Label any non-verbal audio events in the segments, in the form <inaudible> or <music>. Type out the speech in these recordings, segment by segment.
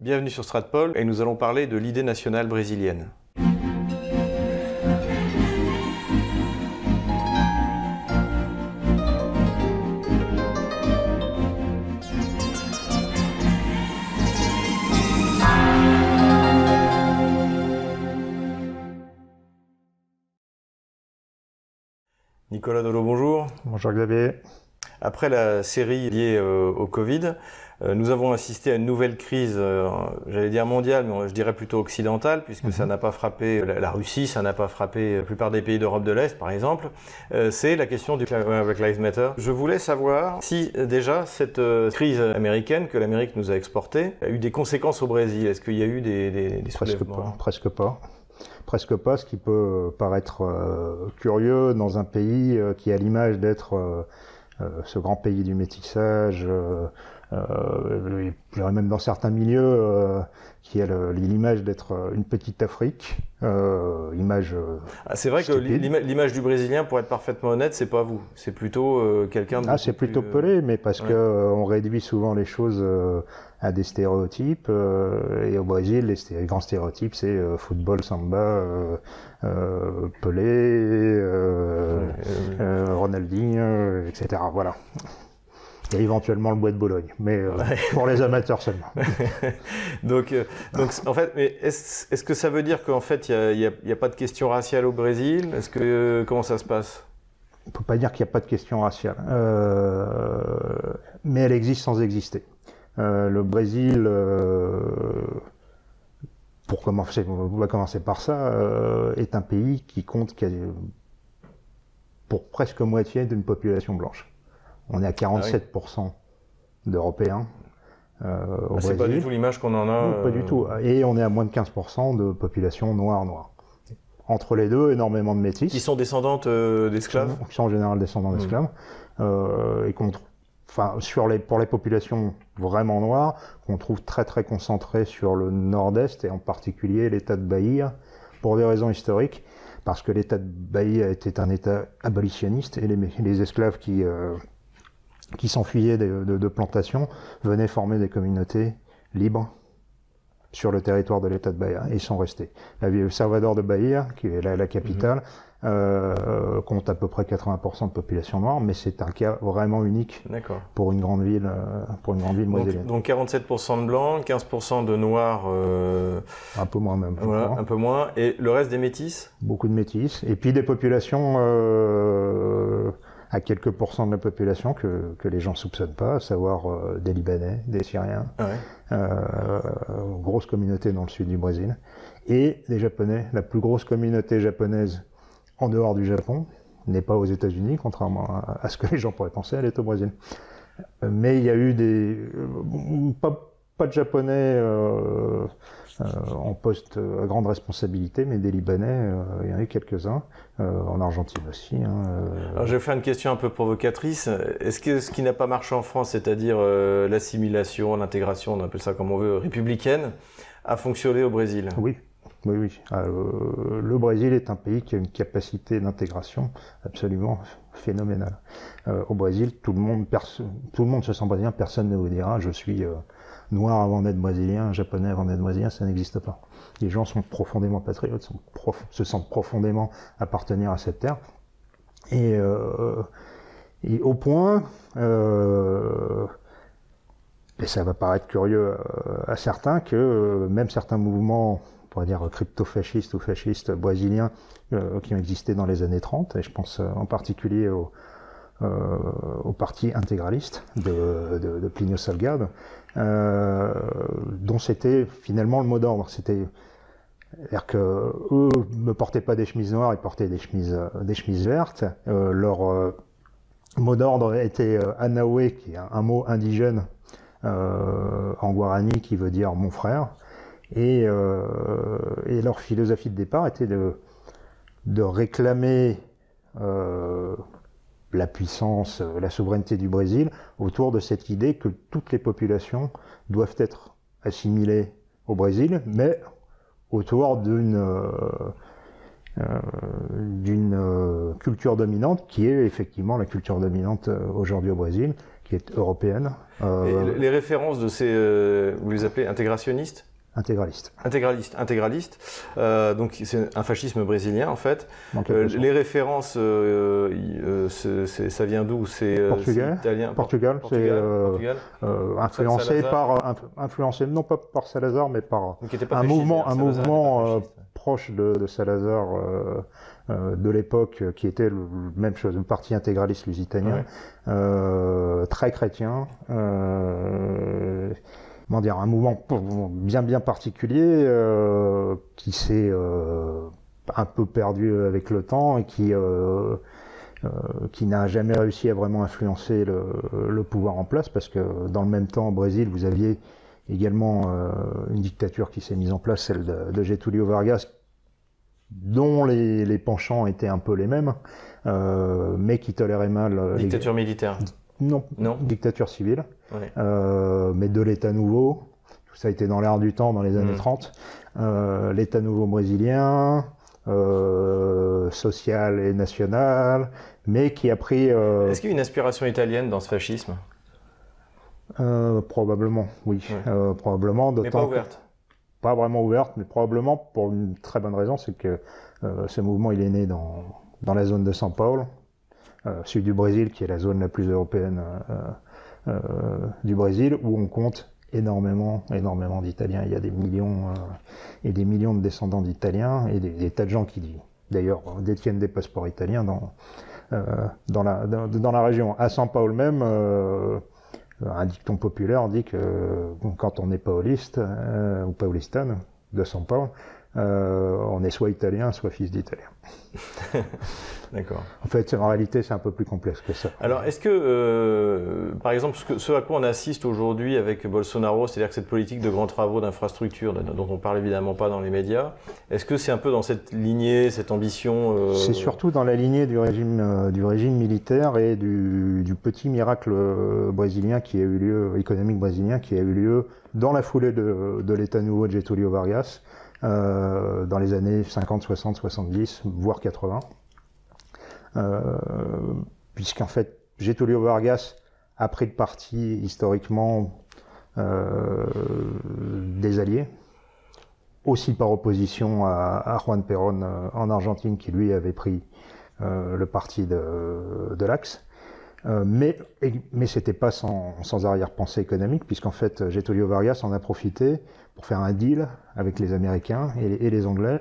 Bienvenue sur Stratpol et nous allons parler de l'idée nationale brésilienne. Nicolas Dolo, bonjour. Bonjour Xavier. Après la série liée euh, au Covid, nous avons assisté à une nouvelle crise, euh, j'allais dire mondiale, mais je dirais plutôt occidentale, puisque ça mhm. n'a pas frappé la, Russie, ça n'a pas frappé la plupart des pays d'Europe de l'Est, par exemple. C'est la question du Black Lives Matter. Je voulais savoir si déjà cette crise américaine que l'Amérique nous a exportée a eu des conséquences au Brésil. Est-ce qu'il y a eu des, des, des presque pas, presque pas presque pas, ce qui peut paraître curieux dans un pays qui a l'image d'être ce grand pays du métissage, euh, même dans certains milieux, euh, qui a l'image d'être une petite Afrique, euh, image. Ah, c'est vrai que l'image du Brésilien, pour être parfaitement honnête, c'est pas vous, c'est plutôt quelqu'un. Ah, c'est plutôt Pelé, mais parce qu'on que on réduit souvent les choses à des stéréotypes. et au Brésil, les, grands stéréotypes, c'est football, samba, Pelé, Ronaldinho, etc. Voilà et éventuellement le bois de Bologne, mais euh, pour les amateurs seulement. <laughs> donc, euh, donc, en fait, est-ce est que ça veut dire qu'en fait, il n'y a, a, pas de question raciale au Brésil? Est-ce que euh, comment ça se passe? On peut pas dire qu'il n'y a pas de question raciale, mais elle existe sans exister. le Brésil, pour commencer, on va commencer par ça, est un pays qui compte pour presque moitié d'une population blanche. On est à 47% d'Européens. Euh, ah, c'est pas du tout l'image qu'on en a. pas du euh, tout. Et on est à moins de 15% de population noire noire. Entre les deux, énormément de métis. Qui sont descendantes euh, d'esclaves Qui sont en général descendants mmh. d'esclaves. Euh, et qu'on enfin, sur les, pour les populations vraiment noires, qu'on trouve très très concentrées sur le nord-est et en particulier l'état de Bahia, pour des raisons historiques, parce que l'état de Bahia était un état abolitionniste et les, les esclaves qui qui s'enfuyaient de, de, plantations venaient former des communautés libres sur le territoire de l'État de Bahia et ils sont restés. La ville Salvador de Bahia, qui est la, capitale, euh, compte à peu près 80% de population noire, mais c'est un cas vraiment unique pour une grande ville, euh, pour une grande ville donc, donc 47% de blancs, 15% de noirs. Euh... Un peu moins même. Voilà, un peu moins. Et le reste des métis? Beaucoup de métis. Et puis des populations euh, à quelques pourcents de la population que, que les gens soupçonnent pas, à savoir euh, des Libanais, des Syriens, ouais. euh, grosse communauté dans le sud du Brésil, et des Japonais. La plus grosse communauté japonaise en dehors du Japon n'est pas aux États-Unis, contrairement à, ce que les gens pourraient penser, elle est au Brésil. Mais il y a eu des euh, pas, pas de Japonais en poste à grande responsabilité, mais des Libanais, euh, il y en a eu quelques-uns, euh, en Argentine aussi. Hein, Alors je vais faire une question un peu provocatrice. Est-ce que ce qui n'a pas marché en France, c'est-à-dire l'assimilation, l'intégration, on appelle ça comme on veut, républicaine, a fonctionné au Brésil? Oui. Oui, oui. le Brésil est un pays qui a une capacité d'intégration absolument phénoménale. au Brésil, tout le monde, tout le monde se sent brésilien. Personne ne vous dira, je suis noir avant d'être brésilien, japonais avant d'être brésilien, ça n'existe pas. Les gens sont profondément patriotes, se sentent profondément appartenir à cette terre. Et, euh, au point, euh, et ça va paraître curieux euh, à certains, que même certains mouvements, on pourrait dire crypto-fascistes ou fascistes brésiliens, qui ont existé dans les années 30, et je pense en particulier au, au parti intégraliste de, de, de Plinio euh, dont c'était finalement le mot d'ordre. C'était c'est-à-dire que eux ne portaient pas des chemises noires, ils portaient des chemises, vertes. Euh, leur euh, mot d'ordre était euh, qui est un, mot indigène euh, en guarani qui veut dire mon frère. Et, leur philosophie de départ était de réclamer la puissance, euh, la souveraineté du Brésil autour de cette idée que toutes les populations doivent être assimilées au Brésil, mais autour d'une euh, euh, culture dominante qui est effectivement la culture dominante aujourd'hui au Brésil, qui est européenne. les références de ces, vous les appelez intégrationnistes? Intégraliste. Intégraliste, intégraliste. Euh, donc c'est un fascisme brésilien en fait. Euh, les références, euh, ça vient d'où? C'est italien. Portugal. Portugal. influencé par, influencé non pas par Salazar, mais par un mouvement, un mouvement proche de, Salazar de l'époque, qui était le même chose, le parti intégraliste lusitanien, très chrétien comment dire, un mouvement bien bien particulier euh, qui s'est euh, un peu perdu avec le temps et qui euh, qui n'a jamais réussi à vraiment influencer le, pouvoir en place parce que dans le même temps au Brésil vous aviez également une dictature qui s'est mise en place, celle de, Getúlio Vargas, dont les, les, penchants étaient un peu les mêmes, mais qui tolérait mal. Dictature militaire. Non, non. Dictature civile. Euh, mais de l'État nouveau. Tout ça a été dans l'air du temps dans les années 30. Mm. Euh, L'État nouveau brésilien, euh, social et national, mais qui a pris. Est-ce qu'il y a une inspiration italienne dans ce fascisme? Probablement, oui. Probablement. Mais pas ouverte. pas vraiment ouverte, mais probablement pour une très bonne raison, c'est que ce mouvement il est né dans, dans la zone de São Paulo, sud du Brésil, qui est la zone la plus européenne euh, du Brésil où on compte énormément, énormément d'Italiens. Il y a des millions euh, et des millions de descendants d'Italiens et des, tas de gens qui, d'ailleurs, détiennent des passeports italiens dans, euh, la, région. À San Paolo même, un dicton populaire dit que quand on est pauliste ou paulistane de San Paolo, on est soit italien, soit fils d'italien. <laughs> D'accord. En fait, en réalité, c'est un peu plus complexe que ça. Alors, est-ce que, euh, par exemple, ce, à quoi on assiste aujourd'hui avec Bolsonaro, c'est-à-dire que cette politique de grands travaux d'infrastructure, dont on parle évidemment pas dans les médias, est-ce que c'est un peu dans cette lignée, cette ambition euh, C'est surtout dans la lignée du régime, euh, du régime militaire et du, du, petit miracle brésilien qui a eu lieu, économique brésilien, qui a eu lieu dans la foulée de, de l'État nouveau de Getúlio Vargas, euh, dans les années 50, 60, 70, voire 80. Euh, puisqu'en fait, Getulio Vargas a pris le parti historiquement euh, des Alliés, aussi par opposition à, Juan Perón en Argentine, qui lui avait pris le parti de l'Axe. Mais mais c'était pas sans, arrière-pensée économique, puisqu'en fait, Getulio Vargas en a profité pour faire un deal avec les Américains et les, Anglais,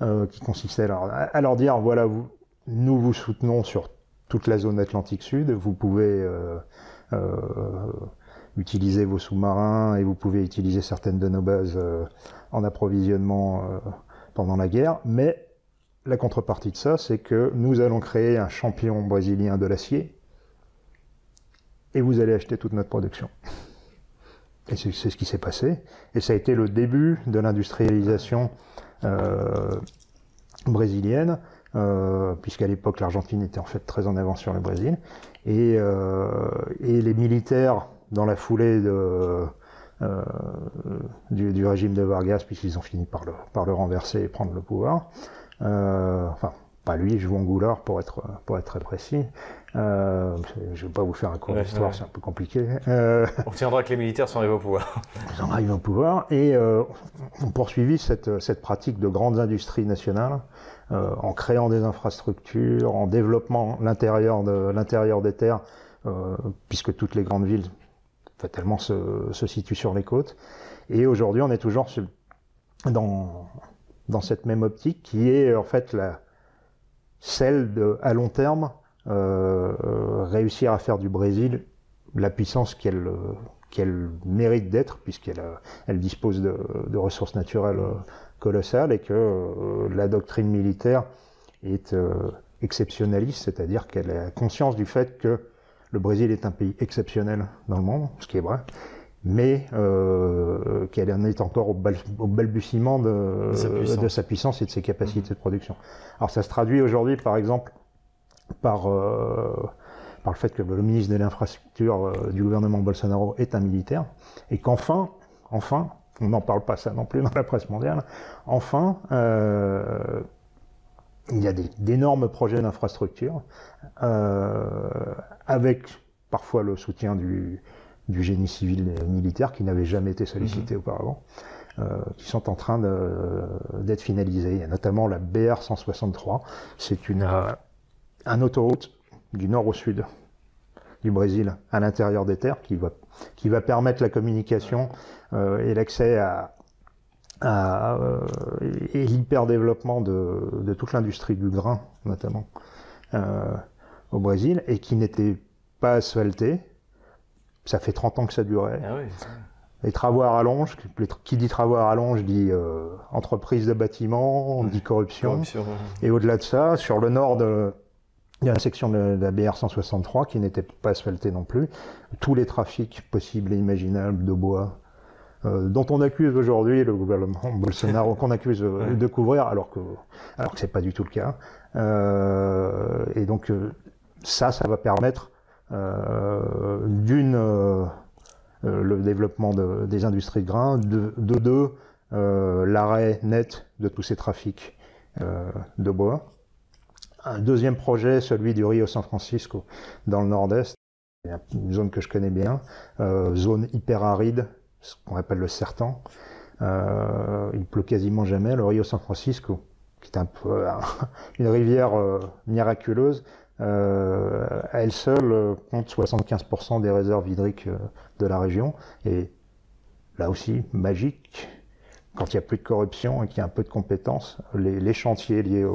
qui consistait à leur dire voilà, vous, nous vous soutenons sur toute la zone Atlantique Sud. Vous pouvez euh, euh, utiliser vos sous-marins et vous pouvez utiliser certaines de nos bases euh, en approvisionnement pendant la guerre. Mais la contrepartie de ça, c'est que nous allons créer un champion brésilien de l'acier et vous allez acheter toute notre production. Et c'est ce qui s'est passé. Et ça a été le début de l'industrialisation brésilienne euh, puisqu'à l'époque l'Argentine était en fait très en avance sur le Brésil. Et, euh, les militaires, dans la foulée euh, du, régime de Vargas, puisqu'ils ont fini par le, renverser et prendre le pouvoir, euh, enfin pas lui, Juan Goulard pour être pour être très précis. Euh, je ne vais pas vous faire un cours d'histoire, c'est un peu compliqué. Euh, on tiendra que les militaires sont arrivés au pouvoir. Ils sont arrivés au pouvoir et euh, on poursuivit cette, cette pratique de grandes industries nationales euh, en créant des infrastructures, en développant l'intérieur de l'intérieur des terres, euh, puisque toutes les grandes villes fatalement se, se situent sur les côtes. Et aujourd'hui, on est toujours dans dans cette même optique qui est en fait la celle de à long terme euh, réussir à faire du Brésil la puissance qu'elle qu'elle mérite d'être puisqu'elle elle dispose de, ressources naturelles colossale et que euh, la doctrine militaire est euh, exceptionnaliste, c'est-à-dire qu'elle a conscience du fait que le Brésil est un pays exceptionnel dans le monde, ce qui est vrai, mais euh, qu'elle en est encore au, balbutiement de, de, sa puissance et de ses capacités de production. Alors ça se traduit aujourd'hui, par exemple, par, euh, par le fait que le ministre de l'infrastructure du gouvernement Bolsonaro est un militaire, et qu'enfin, enfin, on n'en parle pas ça non plus dans la presse mondiale. Enfin, euh, il y a d'énormes projets d'infrastructure euh, avec parfois le soutien du, du génie civil et militaire qui n'avait jamais été sollicité mhm. auparavant, euh, qui sont en train d'être finalisés. Il y a notamment la BR 163, c'est une, euh, un autoroute du nord au sud du Brésil à l'intérieur des terres qui va, qui va permettre la communication euh, et l'accès à, à et l'hyper-développement de, de, toute l'industrie du grain, notamment, au Brésil, et qui n'était pas asphalté. Ça fait 30 ans que ça durait. Ah les travaux à rallonge, qui dit travaux à rallonge dit euh, entreprise de bâtiment, dit corruption. Et au-delà de ça, sur le nord de, il y a la section de la BR 163 qui n'était pas asphaltée non plus. Tous les trafics possibles et imaginables de bois, euh, dont on accuse aujourd'hui le gouvernement <laughs> Bolsonaro, qu'on accuse de couvrir, alors que alors que c'est pas du tout le cas. Euh, et donc euh, ça, ça va permettre euh, d'une euh, le développement de, des industries grains, de, de deux l'arrêt net de tous ces trafics de bois. Un deuxième projet, celui du Rio San Francisco, dans le nord-est, une zone que je connais bien, zone hyper aride, ce qu'on appelle le sertan. Euh, il pleut quasiment jamais. Le Rio San Francisco, qui est un peu <laughs> une rivière euh, miraculeuse, euh, elle seule euh, compte 75% des réserves hydriques euh, de la région. Et là aussi, magique, quand il n'y a plus de corruption et qu'il y a un peu de compétences, les, chantiers liés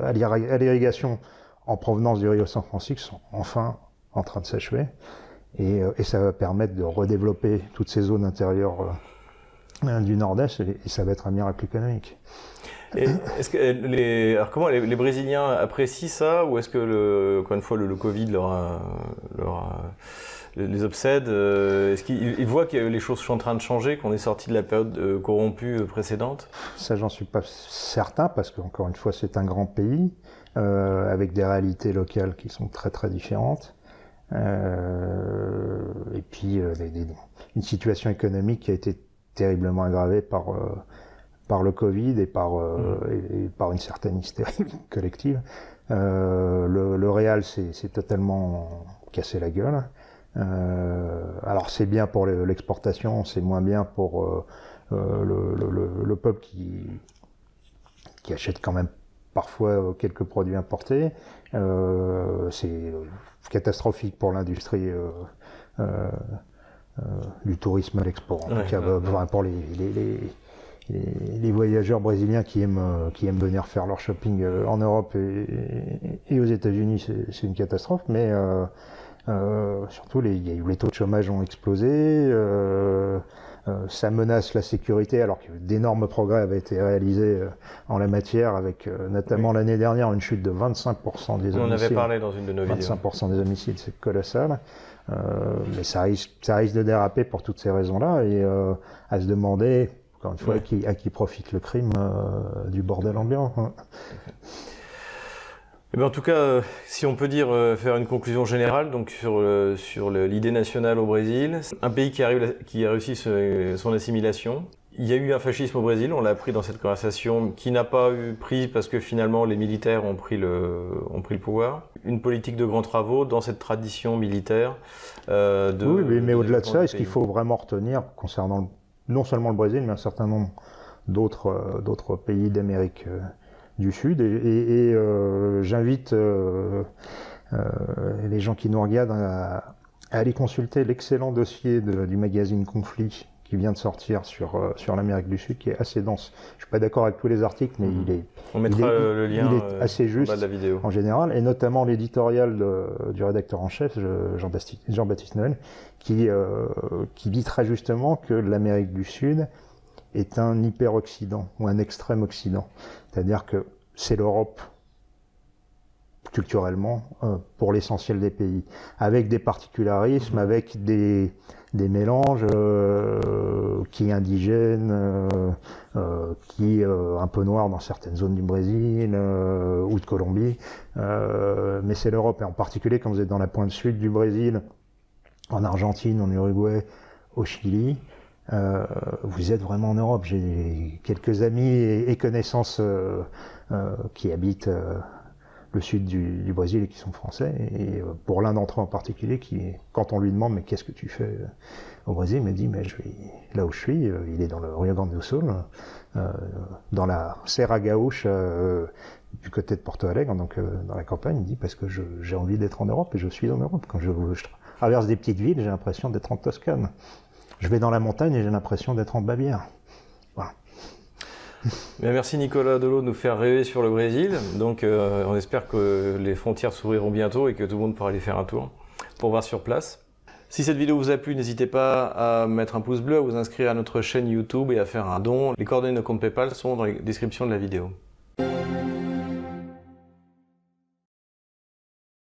à l'irrigation en provenance du Rio San Francisco sont enfin en train de s'achever. Et, euh, et, ça va permettre de redévelopper toutes ces zones intérieures du Nord-Est et, ça va être un miracle économique. Est-ce que les, alors comment les, Brésiliens apprécient ça ou est-ce que le, encore une fois le, Covid leur, a, leur a, les obsède euh, Est-ce qu'ils voient que les choses sont en train de changer, qu'on est sorti de la période corrompue précédente? Ça, j'en suis pas certain parce qu'encore une fois, c'est un grand pays euh, avec des réalités locales qui sont très très différentes. Euh, et puis euh, une situation économique qui a été terriblement aggravée par euh, par le Covid et par mmh. et, par une certaine hystérie <laughs> collective. le, le Real s'est totalement cassé la gueule. alors c'est bien pour l'exportation, c'est moins bien pour le, le, le, peuple qui qui achète quand même parfois quelques produits importés. Euh, c'est catastrophique pour l'industrie euh, euh, euh, du tourisme à l'export. Ouais, pour les, les, les, les, voyageurs brésiliens qui aiment, qui aiment venir faire leur shopping en Europe et, et aux États-Unis, c'est une catastrophe. Mais euh, surtout, les, les taux de chômage ont explosé. Euh, euh, ça menace la sécurité, alors que d'énormes progrès avaient été réalisés en la matière, avec notamment l'année dernière une chute de 25% des homicides. On avait parlé dans une de nos 25% des homicides, c'est colossal. mais ça risque, ça risque de déraper pour toutes ces raisons-là, et à se demander, encore une fois, à, qui, à qui profite le crime du bordel ambiant. Hein. Eh ben, en tout cas, euh, si on peut dire euh, faire une conclusion générale donc sur euh, sur l'idée nationale au Brésil, un pays qui arrive qui a réussi son assimilation. Il y a eu un fascisme au Brésil, on l'a appris dans cette conversation, qui n'a pas eu prise parce que finalement les militaires ont pris le ont pris le pouvoir. Une politique de grands travaux dans cette tradition militaire. Euh, de, oui, mais, mais au-delà de ça, est-ce qu'il faut vraiment retenir concernant non seulement le Brésil, mais un certain nombre d'autres d'autres pays d'Amérique du Sud. Et, euh, j'invite euh, euh, les gens qui nous regardent à, aller consulter l'excellent dossier du magazine Conflit qui vient de sortir sur sur l'Amérique du Sud, qui est assez dense. Je suis pas d'accord avec tous les articles, mais il est on mettra le lien il est assez juste de la vidéo. en général, et notamment l'éditorial du rédacteur en chef Jean-Baptiste Jean Noël, qui euh, qui dit très justement que l'Amérique du Sud est un hyper-Occident ou un extrême-Occident. C'est-à-dire que c'est l'Europe culturellement euh, pour l'essentiel des pays, avec des particularismes, mmh. avec des, des mélanges euh, qui indigènes, euh, qui un peu noirs dans certaines zones du Brésil ou de Colombie, mais c'est l'Europe et en particulier quand vous êtes dans la pointe sud du Brésil, en Argentine, en Uruguay, au Chili, euh, vous êtes vraiment en Europe. J'ai quelques amis et, connaissances euh, euh, qui habitent le sud du, Brésil et qui sont français. Et pour l'un d'entre eux en particulier, qui, quand on lui demande mais qu'est-ce que tu fais au Brésil, il me dit mais je vais là où je suis, il est dans le Rio Grande do Sul, dans la Serra Gaúcha du côté de Porto Alegre, donc dans la campagne, il dit parce que j'ai envie d'être en Europe et je suis en Europe. Quand je, je traverse des petites villes, j'ai l'impression d'être en Toscane. Je vais dans la montagne et j'ai l'impression d'être en Bavière. Voilà. <laughs> merci Nicolas Delot de nous faire rêver sur le Brésil. Donc euh, on espère que les frontières s'ouvriront bientôt et que tout le monde pourra aller faire un tour pour voir sur place. Si cette vidéo vous a plu, n'hésitez pas à mettre un pouce bleu, à vous inscrire à notre chaîne YouTube et à faire un don. Les coordonnées de compte PayPal sont dans les descriptions de la vidéo.